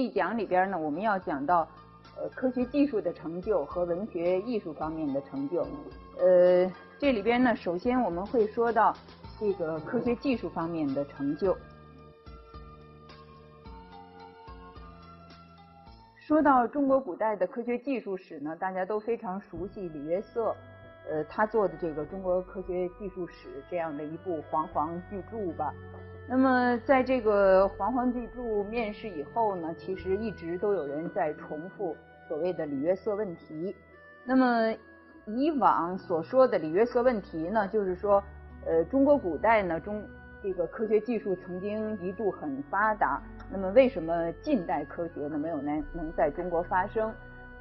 一讲里边呢，我们要讲到呃科学技术的成就和文学艺术方面的成就。呃，这里边呢，首先我们会说到这个科学技术方面的成就。说到中国古代的科学技术史呢，大家都非常熟悉李约瑟，呃，他做的这个《中国科学技术史》这样的一部煌煌巨著吧。那么，在这个煌煌巨著面世以后呢，其实一直都有人在重复所谓的李约瑟问题。那么，以往所说的李约瑟问题呢，就是说，呃，中国古代呢，中这个科学技术曾经一度很发达。那么为什么近代科学呢没有能能在中国发生？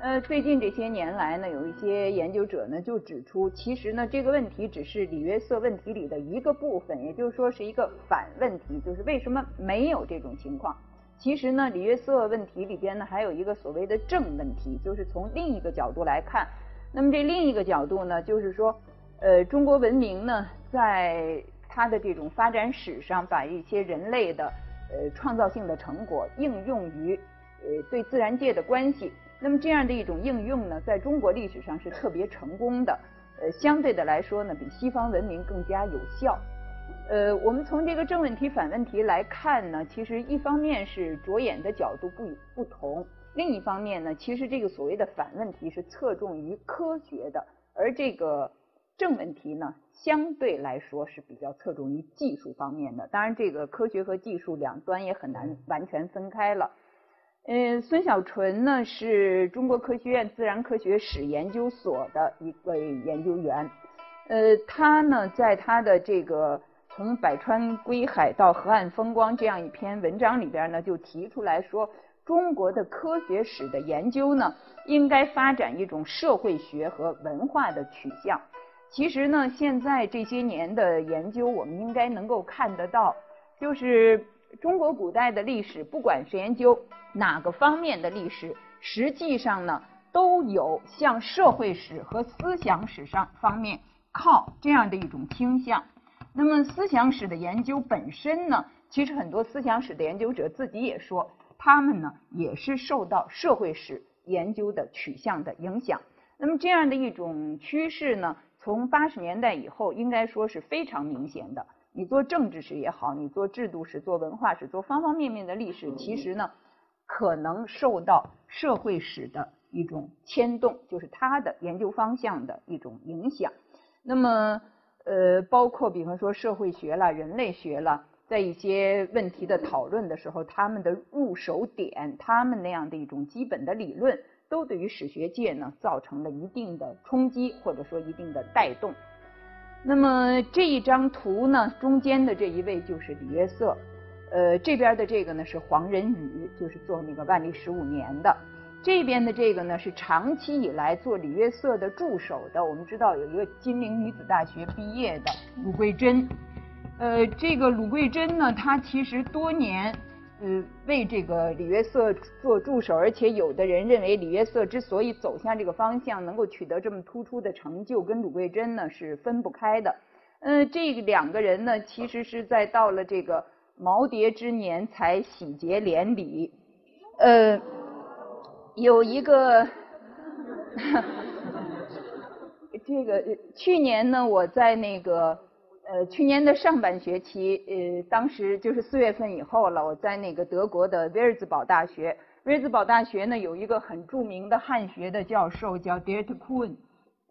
呃，最近这些年来呢，有一些研究者呢就指出，其实呢这个问题只是李约瑟问题里的一个部分，也就是说是一个反问题，就是为什么没有这种情况？其实呢，李约瑟问题里边呢还有一个所谓的正问题，就是从另一个角度来看。那么这另一个角度呢，就是说，呃，中国文明呢在它的这种发展史上，把一些人类的呃，创造性的成果应用于呃对自然界的关系，那么这样的一种应用呢，在中国历史上是特别成功的，呃，相对的来说呢，比西方文明更加有效。呃，我们从这个正问题、反问题来看呢，其实一方面是着眼的角度不不同，另一方面呢，其实这个所谓的反问题是侧重于科学的，而这个正问题呢。相对来说是比较侧重于技术方面的，当然这个科学和技术两端也很难完全分开了。嗯，嗯孙小纯呢是中国科学院自然科学史研究所的一位研究员，呃，他呢在他的这个从百川归海到河岸风光这样一篇文章里边呢，就提出来说，中国的科学史的研究呢，应该发展一种社会学和文化的取向。其实呢，现在这些年的研究，我们应该能够看得到，就是中国古代的历史，不管是研究哪个方面的历史，实际上呢，都有向社会史和思想史上方面靠这样的一种倾向。那么，思想史的研究本身呢，其实很多思想史的研究者自己也说，他们呢也是受到社会史研究的取向的影响。那么，这样的一种趋势呢？从八十年代以后，应该说是非常明显的。你做政治史也好，你做制度史、做文化史、做方方面面的历史，其实呢，可能受到社会史的一种牵动，就是它的研究方向的一种影响。那么，呃，包括比方说社会学了、人类学了，在一些问题的讨论的时候，他们的入手点，他们那样的一种基本的理论。都对于史学界呢造成了一定的冲击，或者说一定的带动。那么这一张图呢，中间的这一位就是李约瑟，呃，这边的这个呢是黄仁宇，就是做那个万历十五年的。这边的这个呢是长期以来做李约瑟的助手的。我们知道有一个金陵女子大学毕业的鲁桂珍，呃，这个鲁桂珍呢，她其实多年。呃，为这个李约瑟做助手，而且有的人认为李约瑟之所以走向这个方向，能够取得这么突出的成就，跟鲁桂珍呢是分不开的。嗯，这两个人呢，其实是在到了这个耄耋之年才喜结连理。呃，有一个，这个去年呢，我在那个。呃，去年的上半学期，呃，当时就是四月份以后了。我在那个德国的威尔兹堡大学，威尔兹堡大学呢有一个很著名的汉学的教授叫 Diet Kuhn。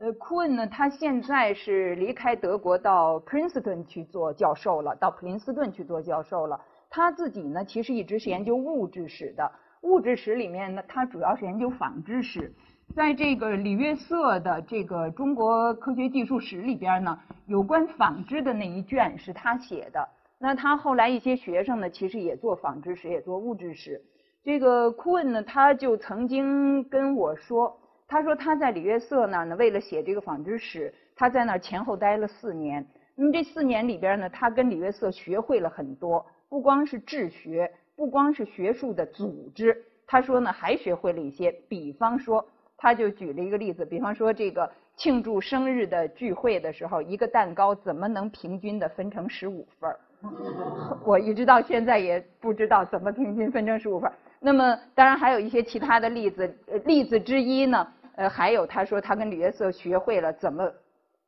呃，Kuhn 呢，他现在是离开德国到 Princeton 去做教授了，到普林斯顿去做教授了。他自己呢，其实一直是研究物质史的，物质史里面呢，他主要是研究纺织史。在这个李约瑟的这个中国科学技术史里边呢，有关纺织的那一卷是他写的。那他后来一些学生呢，其实也做纺织史，也做物质史。这个库恩呢，他就曾经跟我说，他说他在李约瑟那儿呢，为了写这个纺织史，他在那儿前后待了四年。那么这四年里边呢，他跟李约瑟学会了很多，不光是治学，不光是学术的组织，他说呢，还学会了一些，比方说。他就举了一个例子，比方说这个庆祝生日的聚会的时候，一个蛋糕怎么能平均的分成十五份儿？我一直到现在也不知道怎么平均分成十五份儿。那么当然还有一些其他的例子，例子之一呢，呃，还有他说他跟李约瑟学会了怎么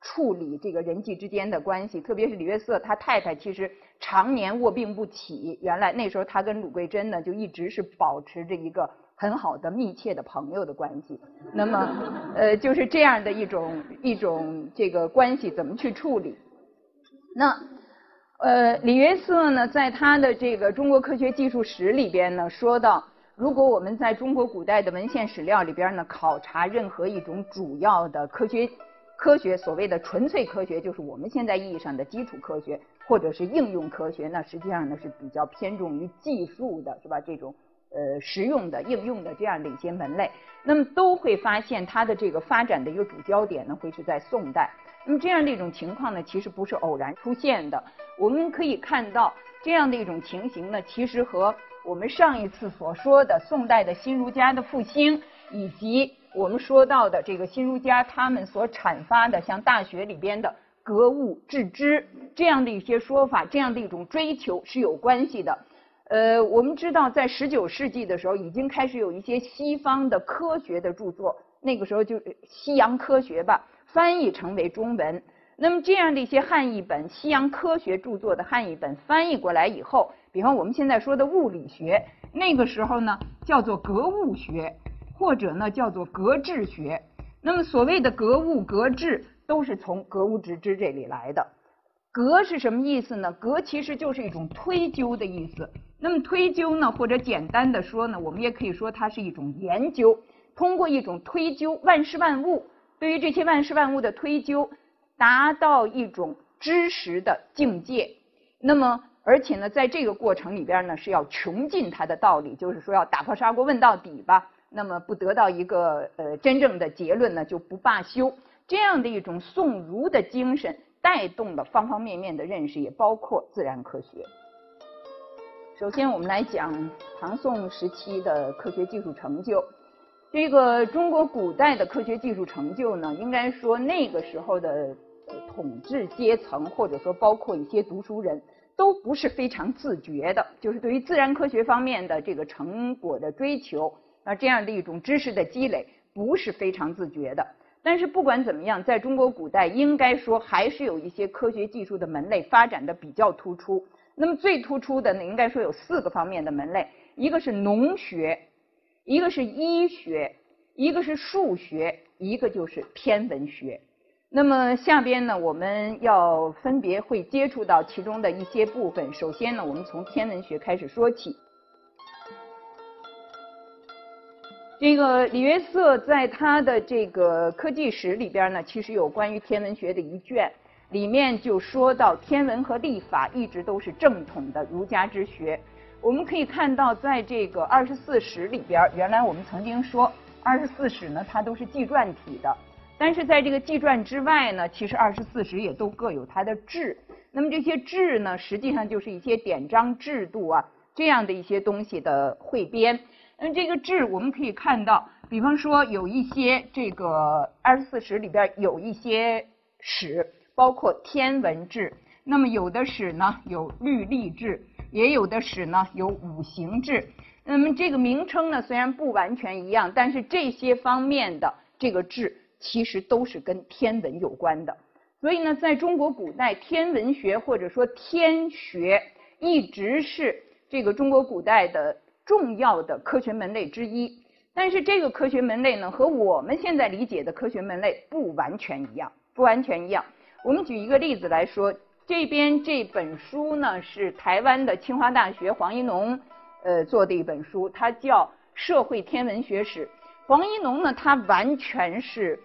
处理这个人际之间的关系，特别是李约瑟他太太其实常年卧病不起，原来那时候他跟鲁桂珍呢就一直是保持着一个很好的密切的朋友的关系。那么，呃，就是这样的一种一种这个关系怎么去处理？那。呃，李约瑟呢，在他的这个《中国科学技术史》里边呢，说到，如果我们在中国古代的文献史料里边呢，考察任何一种主要的科学科学，所谓的纯粹科学，就是我们现在意义上的基础科学，或者是应用科学，那实际上呢是比较偏重于技术的，是吧？这种呃实用的应用的这样的一些门类，那么都会发现它的这个发展的一个主焦点呢，会是在宋代。那么这样的一种情况呢，其实不是偶然出现的。我们可以看到这样的一种情形呢，其实和我们上一次所说的宋代的新儒家的复兴，以及我们说到的这个新儒家他们所阐发的像《大学》里边的格物致知这样的一些说法，这样的一种追求是有关系的。呃，我们知道在十九世纪的时候，已经开始有一些西方的科学的著作，那个时候就西洋科学吧。翻译成为中文，那么这样的一些汉译本、西洋科学著作的汉译本翻译过来以后，比方我们现在说的物理学，那个时候呢叫做格物学，或者呢叫做格致学。那么所谓的格物、格致，都是从格物致知这里来的。格是什么意思呢？格其实就是一种推究的意思。那么推究呢，或者简单的说呢，我们也可以说它是一种研究，通过一种推究万事万物。对于这些万事万物的推究，达到一种知识的境界。那么，而且呢，在这个过程里边呢，是要穷尽它的道理，就是说要打破砂锅问到底吧。那么，不得到一个呃真正的结论呢，就不罢休。这样的一种宋儒的精神，带动了方方面面的认识，也包括自然科学。首先，我们来讲唐宋时期的科学技术成就。这个中国古代的科学技术成就呢，应该说那个时候的统治阶层，或者说包括一些读书人，都不是非常自觉的，就是对于自然科学方面的这个成果的追求，啊这样的一种知识的积累，不是非常自觉的。但是不管怎么样，在中国古代，应该说还是有一些科学技术的门类发展的比较突出。那么最突出的呢，应该说有四个方面的门类，一个是农学。一个是医学，一个是数学，一个就是天文学。那么下边呢，我们要分别会接触到其中的一些部分。首先呢，我们从天文学开始说起。这个李约瑟在他的这个科技史里边呢，其实有关于天文学的一卷，里面就说到天文和历法一直都是正统的儒家之学。我们可以看到，在这个二十四史里边，原来我们曾经说二十四史呢，它都是纪传体的。但是在这个纪传之外呢，其实二十四史也都各有它的志。那么这些志呢，实际上就是一些典章制度啊，这样的一些东西的汇编。那这个志我们可以看到，比方说有一些这个二十四史里边有一些史，包括天文志。那么有的史呢有律历志。也有的史呢有五行志，那么这个名称呢虽然不完全一样，但是这些方面的这个志其实都是跟天文有关的。所以呢，在中国古代，天文学或者说天学一直是这个中国古代的重要的科学门类之一。但是这个科学门类呢，和我们现在理解的科学门类不完全一样，不完全一样。我们举一个例子来说。这边这本书呢是台湾的清华大学黄一农呃做的一本书，它叫《社会天文学史》。黄一农呢，他完全是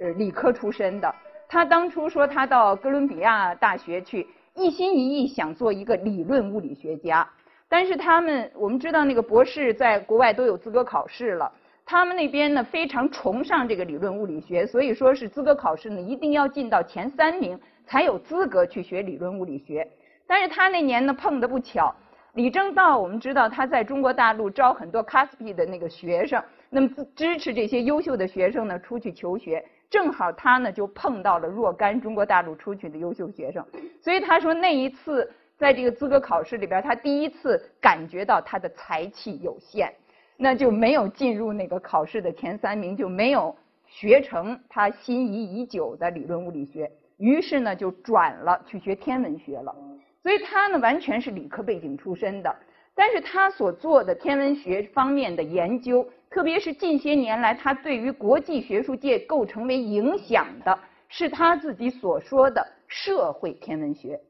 呃理科出身的。他当初说他到哥伦比亚大学去，一心一意想做一个理论物理学家。但是他们我们知道那个博士在国外都有资格考试了，他们那边呢非常崇尚这个理论物理学，所以说是资格考试呢一定要进到前三名。才有资格去学理论物理学，但是他那年呢碰的不巧，李政道我们知道他在中国大陆招很多 CASP 的那个学生，那么支持这些优秀的学生呢出去求学，正好他呢就碰到了若干中国大陆出去的优秀学生，所以他说那一次在这个资格考试里边，他第一次感觉到他的才气有限，那就没有进入那个考试的前三名，就没有学成他心仪已久的理论物理学，于是呢就转了去学天文学了。所以他呢完全是理科背景出身的，但是他所做的天文学方面的研究，特别是近些年来他对于国际学术界构成为影响的，是他自己所说的社会天文学。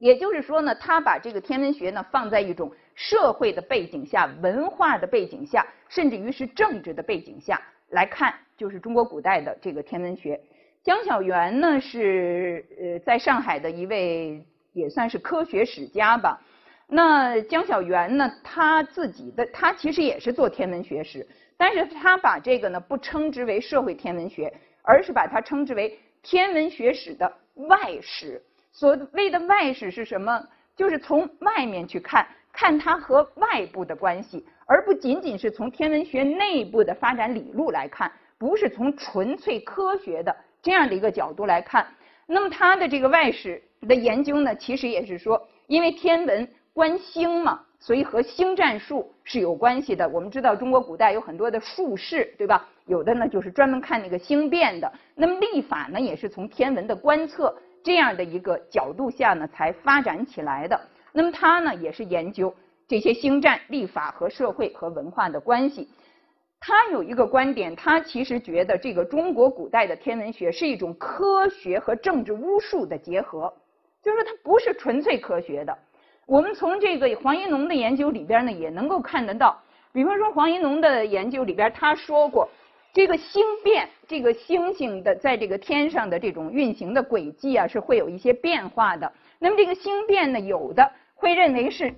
也就是说呢，他把这个天文学呢放在一种社会的背景下、文化的背景下，甚至于是政治的背景下来看，就是中国古代的这个天文学。江小源呢是呃在上海的一位。也算是科学史家吧。那江小源呢，他自己的他其实也是做天文学史，但是他把这个呢不称之为社会天文学，而是把它称之为天文学史的外史。所谓的外史是什么？就是从外面去看，看它和外部的关系，而不仅仅是从天文学内部的发展理路来看，不是从纯粹科学的这样的一个角度来看。那么它的这个外史的研究呢，其实也是说，因为天文观星嘛，所以和星战术是有关系的。我们知道中国古代有很多的术士，对吧？有的呢就是专门看那个星变的。那么历法呢，也是从天文的观测这样的一个角度下呢才发展起来的。那么他呢也是研究这些星战历法和社会和文化的关系。他有一个观点，他其实觉得这个中国古代的天文学是一种科学和政治巫术的结合，就是说它不是纯粹科学的。我们从这个黄一农的研究里边呢，也能够看得到。比方说黄一农的研究里边，他说过，这个星变，这个星星的在这个天上的这种运行的轨迹啊，是会有一些变化的。那么这个星变呢，有的会认为是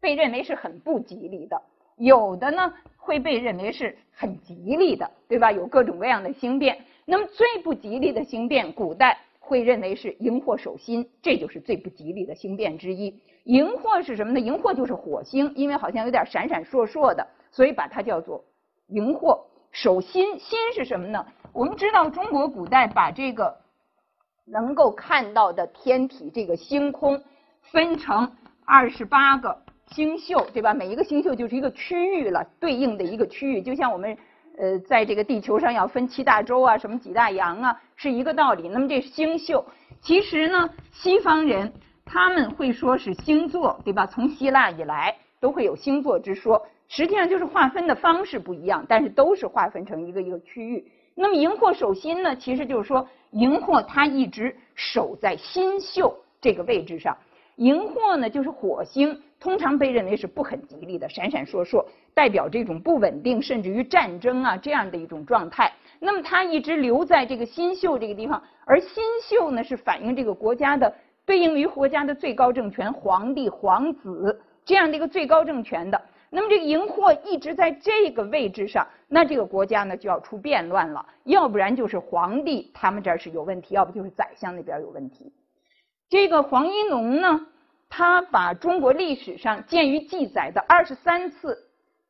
被认为是很不吉利的，有的呢。会被认为是很吉利的，对吧？有各种各样的星变。那么最不吉利的星变，古代会认为是荧惑守心，这就是最不吉利的星变之一。荧惑是什么呢？荧惑就是火星，因为好像有点闪闪烁烁的，所以把它叫做荧惑守心。心是什么呢？我们知道中国古代把这个能够看到的天体这个星空分成二十八个。星宿对吧？每一个星宿就是一个区域了，对应的一个区域，就像我们呃在这个地球上要分七大洲啊，什么几大洋啊，是一个道理。那么这星宿，其实呢，西方人他们会说是星座，对吧？从希腊以来都会有星座之说，实际上就是划分的方式不一样，但是都是划分成一个一个区域。那么荧惑守心呢，其实就是说荧惑它一直守在星宿这个位置上。荧惑呢，就是火星，通常被认为是不很吉利的，闪闪烁烁，代表这种不稳定，甚至于战争啊这样的一种状态。那么它一直留在这个新宿这个地方，而新宿呢是反映这个国家的对应于国家的最高政权，皇帝、皇子这样的一个最高政权的。那么这个荧惑一直在这个位置上，那这个国家呢就要出变乱了，要不然就是皇帝他们这儿是有问题，要不就是宰相那边有问题。这个黄一农呢，他把中国历史上鉴于记载的二十三次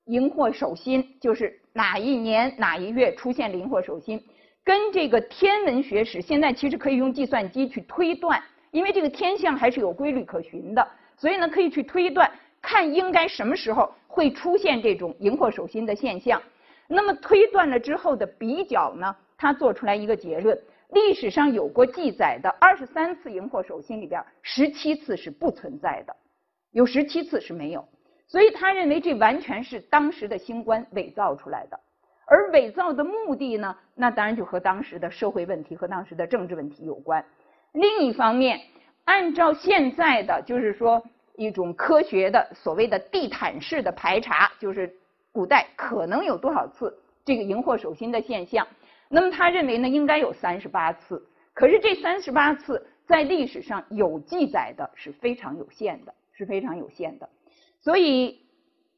荧惑守心，就是哪一年哪一月出现荧惑守心，跟这个天文学史，现在其实可以用计算机去推断，因为这个天象还是有规律可循的，所以呢可以去推断，看应该什么时候会出现这种荧惑守心的现象。那么推断了之后的比较呢，他做出来一个结论。历史上有过记载的二十三次荧惑守心里边，十七次是不存在的，有十七次是没有，所以他认为这完全是当时的星官伪造出来的。而伪造的目的呢，那当然就和当时的社会问题和当时的政治问题有关。另一方面，按照现在的就是说一种科学的所谓的地毯式的排查，就是古代可能有多少次这个荧惑守心的现象。那么他认为呢，应该有三十八次，可是这三十八次在历史上有记载的是非常有限的，是非常有限的。所以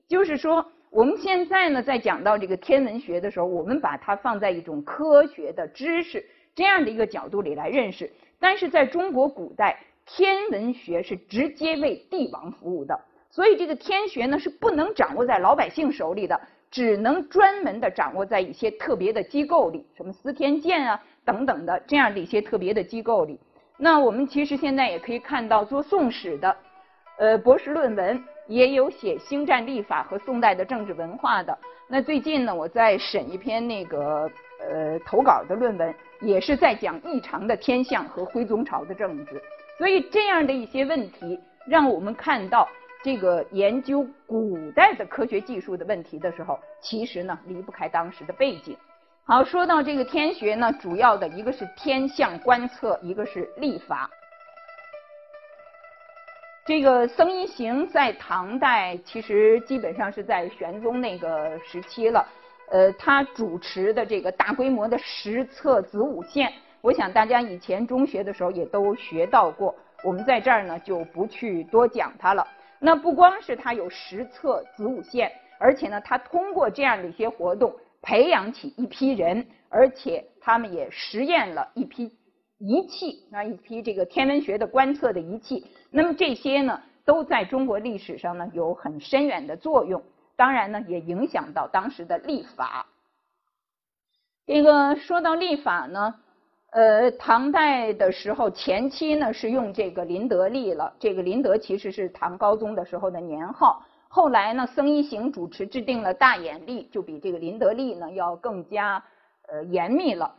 就是说，我们现在呢，在讲到这个天文学的时候，我们把它放在一种科学的知识这样的一个角度里来认识。但是在中国古代，天文学是直接为帝王服务的，所以这个天学呢是不能掌握在老百姓手里的。只能专门的掌握在一些特别的机构里，什么司天监啊等等的这样的一些特别的机构里。那我们其实现在也可以看到，做宋史的，呃，博士论文也有写星战历法和宋代的政治文化的。那最近呢，我在审一篇那个呃投稿的论文，也是在讲异常的天象和徽宗朝的政治。所以这样的一些问题，让我们看到这个研究古代的科学技术的问题的时候，其实呢离不开当时的背景。好，说到这个天学呢，主要的一个是天象观测，一个是历法。这个僧一行在唐代其实基本上是在玄宗那个时期了，呃，他主持的这个大规模的实测子午线，我想大家以前中学的时候也都学到过，我们在这儿呢就不去多讲它了。那不光是他有实测子午线，而且呢，他通过这样的一些活动培养起一批人，而且他们也实验了一批。仪器啊，一批这个天文学的观测的仪器，那么这些呢，都在中国历史上呢有很深远的作用。当然呢，也影响到当时的历法。这个说到历法呢，呃，唐代的时候前期呢是用这个林德历了。这个林德其实是唐高宗的时候的年号。后来呢，僧一行主持制定了大衍历，就比这个林德历呢要更加呃严密了。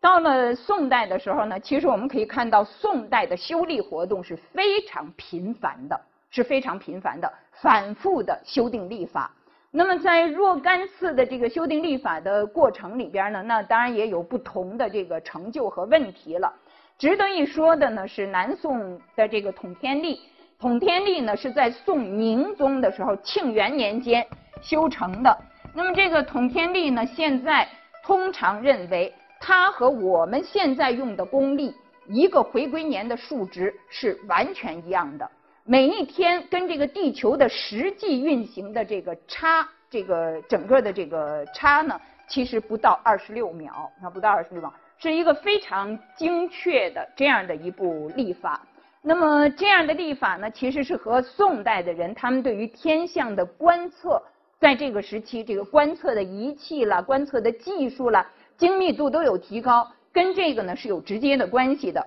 到了宋代的时候呢，其实我们可以看到宋代的修历活动是非常频繁的，是非常频繁的，反复的修订历法。那么在若干次的这个修订历法的过程里边呢，那当然也有不同的这个成就和问题了。值得一说的呢是南宋的这个统天历，统天历呢是在宋宁宗的时候庆元年间修成的。那么这个统天历呢，现在通常认为。它和我们现在用的公历一个回归年的数值是完全一样的，每一天跟这个地球的实际运行的这个差，这个整个的这个差呢，其实不到二十六秒，啊，不到二十六秒，是一个非常精确的这样的一部历法。那么这样的历法呢，其实是和宋代的人他们对于天象的观测，在这个时期这个观测的仪器啦、观测的技术啦。精密度都有提高，跟这个呢是有直接的关系的。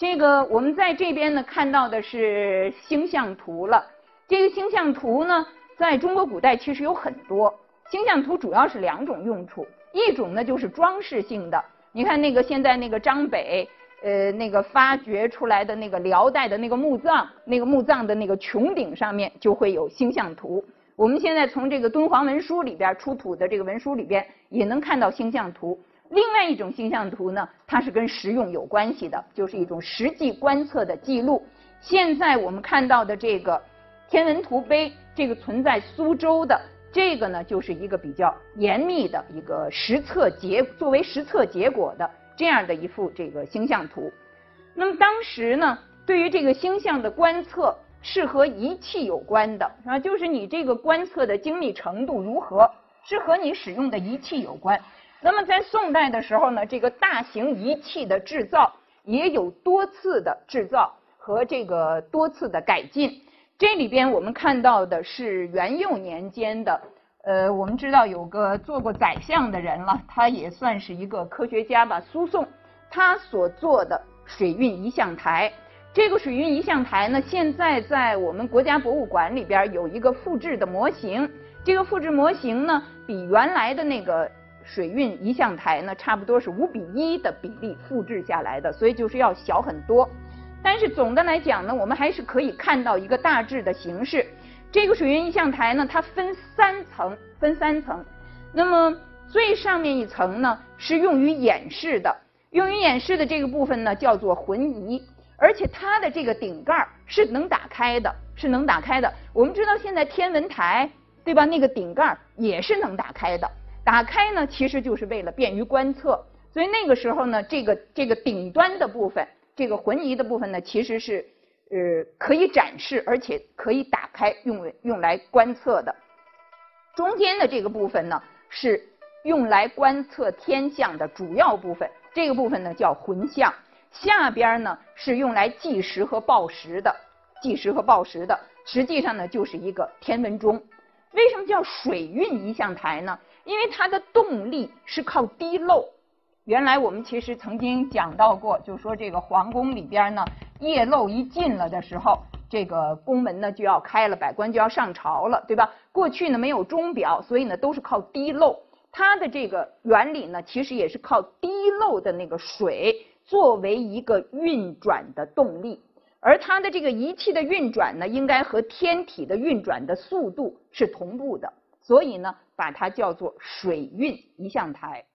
这个我们在这边呢看到的是星象图了。这个星象图呢，在中国古代其实有很多。星象图主要是两种用处，一种呢就是装饰性的。你看那个现在那个张北，呃，那个发掘出来的那个辽代的那个墓葬，那个墓葬的那个穹顶上面就会有星象图。我们现在从这个敦煌文书里边出土的这个文书里边也能看到星象图。另外一种星象图呢，它是跟实用有关系的，就是一种实际观测的记录。现在我们看到的这个天文图碑，这个存在苏州的这个呢，就是一个比较严密的一个实测结作为实测结果的这样的一幅这个星象图。那么当时呢，对于这个星象的观测。是和仪器有关的，啊，就是你这个观测的精密程度如何，是和你使用的仪器有关。那么在宋代的时候呢，这个大型仪器的制造也有多次的制造和这个多次的改进。这里边我们看到的是元佑年间的，呃，我们知道有个做过宰相的人了，他也算是一个科学家吧，苏颂，他所做的水运仪象台。这个水运仪象台呢，现在在我们国家博物馆里边有一个复制的模型。这个复制模型呢，比原来的那个水运仪象台呢，差不多是五比一的比例复制下来的，所以就是要小很多。但是总的来讲呢，我们还是可以看到一个大致的形式。这个水运仪象台呢，它分三层，分三层。那么最上面一层呢，是用于演示的，用于演示的这个部分呢，叫做浑仪。而且它的这个顶盖是能打开的，是能打开的。我们知道现在天文台，对吧？那个顶盖也是能打开的。打开呢，其实就是为了便于观测。所以那个时候呢，这个这个顶端的部分，这个浑仪的部分呢，其实是呃可以展示，而且可以打开用用来观测的。中间的这个部分呢，是用来观测天象的主要部分。这个部分呢叫浑象。下边呢是用来计时和报时的，计时和报时的，实际上呢就是一个天文钟。为什么叫水运仪象台呢？因为它的动力是靠滴漏。原来我们其实曾经讲到过，就说这个皇宫里边呢，夜漏一进了的时候，这个宫门呢就要开了，百官就要上朝了，对吧？过去呢没有钟表，所以呢都是靠滴漏。它的这个原理呢，其实也是靠滴漏的那个水作为一个运转的动力，而它的这个仪器的运转呢，应该和天体的运转的速度是同步的，所以呢，把它叫做水运仪象台。